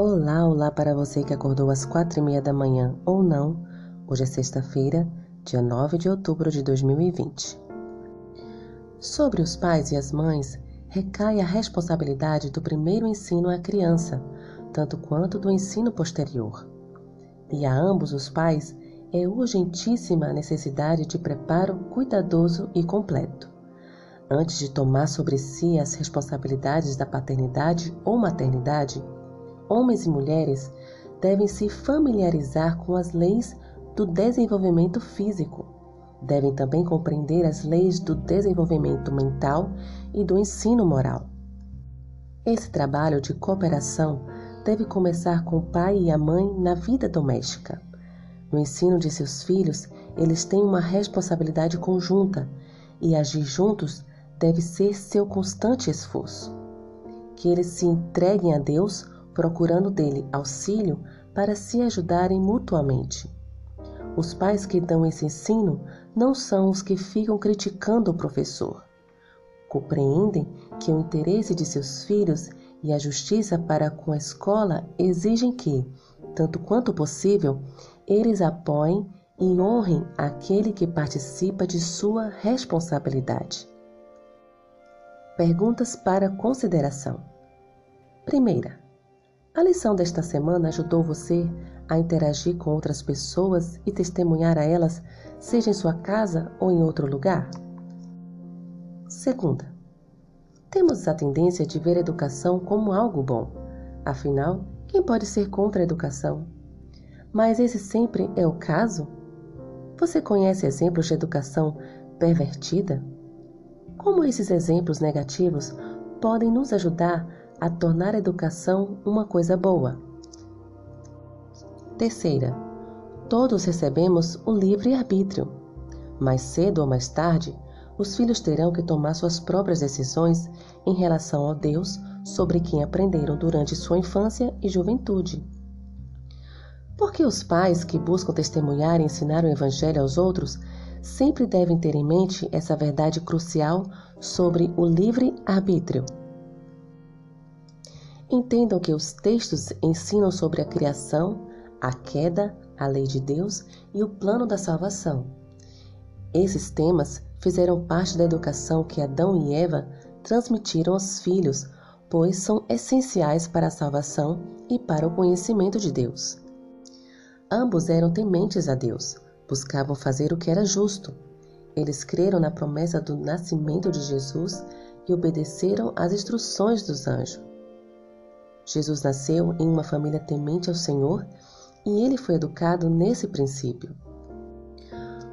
Olá, olá para você que acordou às quatro e meia da manhã ou não. Hoje é sexta-feira, dia 9 de outubro de 2020. Sobre os pais e as mães recai a responsabilidade do primeiro ensino à criança, tanto quanto do ensino posterior. E a ambos os pais é urgentíssima a necessidade de preparo cuidadoso e completo. Antes de tomar sobre si as responsabilidades da paternidade ou maternidade, homens e mulheres devem se familiarizar com as leis do desenvolvimento físico. Devem também compreender as leis do desenvolvimento mental e do ensino moral. Esse trabalho de cooperação deve começar com o pai e a mãe na vida doméstica. No ensino de seus filhos, eles têm uma responsabilidade conjunta e agir juntos deve ser seu constante esforço. Que eles se entreguem a Deus procurando dele auxílio para se ajudarem mutuamente. Os pais que dão esse ensino não são os que ficam criticando o professor. Compreendem que o interesse de seus filhos e a justiça para com a escola exigem que, tanto quanto possível, eles apoiem e honrem aquele que participa de sua responsabilidade. Perguntas para consideração. Primeira, a lição desta semana ajudou você a interagir com outras pessoas e testemunhar a elas, seja em sua casa ou em outro lugar? Segunda, temos a tendência de ver a educação como algo bom. Afinal, quem pode ser contra a educação? Mas esse sempre é o caso? Você conhece exemplos de educação pervertida? Como esses exemplos negativos podem nos ajudar a tornar a educação uma coisa boa. Terceira, todos recebemos o livre-arbítrio. Mais cedo ou mais tarde, os filhos terão que tomar suas próprias decisões em relação a Deus sobre quem aprenderam durante sua infância e juventude. Porque os pais que buscam testemunhar e ensinar o Evangelho aos outros sempre devem ter em mente essa verdade crucial sobre o livre-arbítrio. Entendam que os textos ensinam sobre a criação, a queda, a lei de Deus e o plano da salvação. Esses temas fizeram parte da educação que Adão e Eva transmitiram aos filhos, pois são essenciais para a salvação e para o conhecimento de Deus. Ambos eram tementes a Deus, buscavam fazer o que era justo. Eles creram na promessa do nascimento de Jesus e obedeceram às instruções dos anjos. Jesus nasceu em uma família temente ao Senhor e ele foi educado nesse princípio.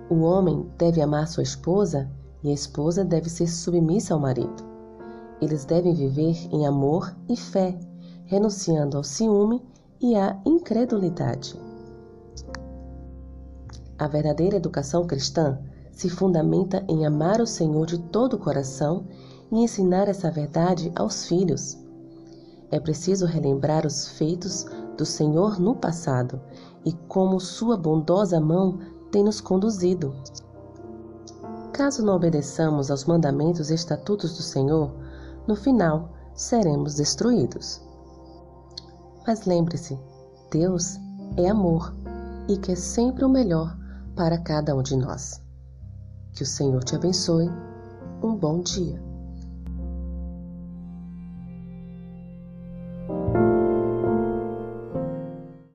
O homem deve amar sua esposa e a esposa deve ser submissa ao marido. Eles devem viver em amor e fé, renunciando ao ciúme e à incredulidade. A verdadeira educação cristã se fundamenta em amar o Senhor de todo o coração e ensinar essa verdade aos filhos. É preciso relembrar os feitos do Senhor no passado e como Sua bondosa mão tem nos conduzido. Caso não obedeçamos aos mandamentos e estatutos do Senhor, no final seremos destruídos. Mas lembre-se, Deus é amor e quer sempre o melhor para cada um de nós. Que o Senhor te abençoe. Um bom dia.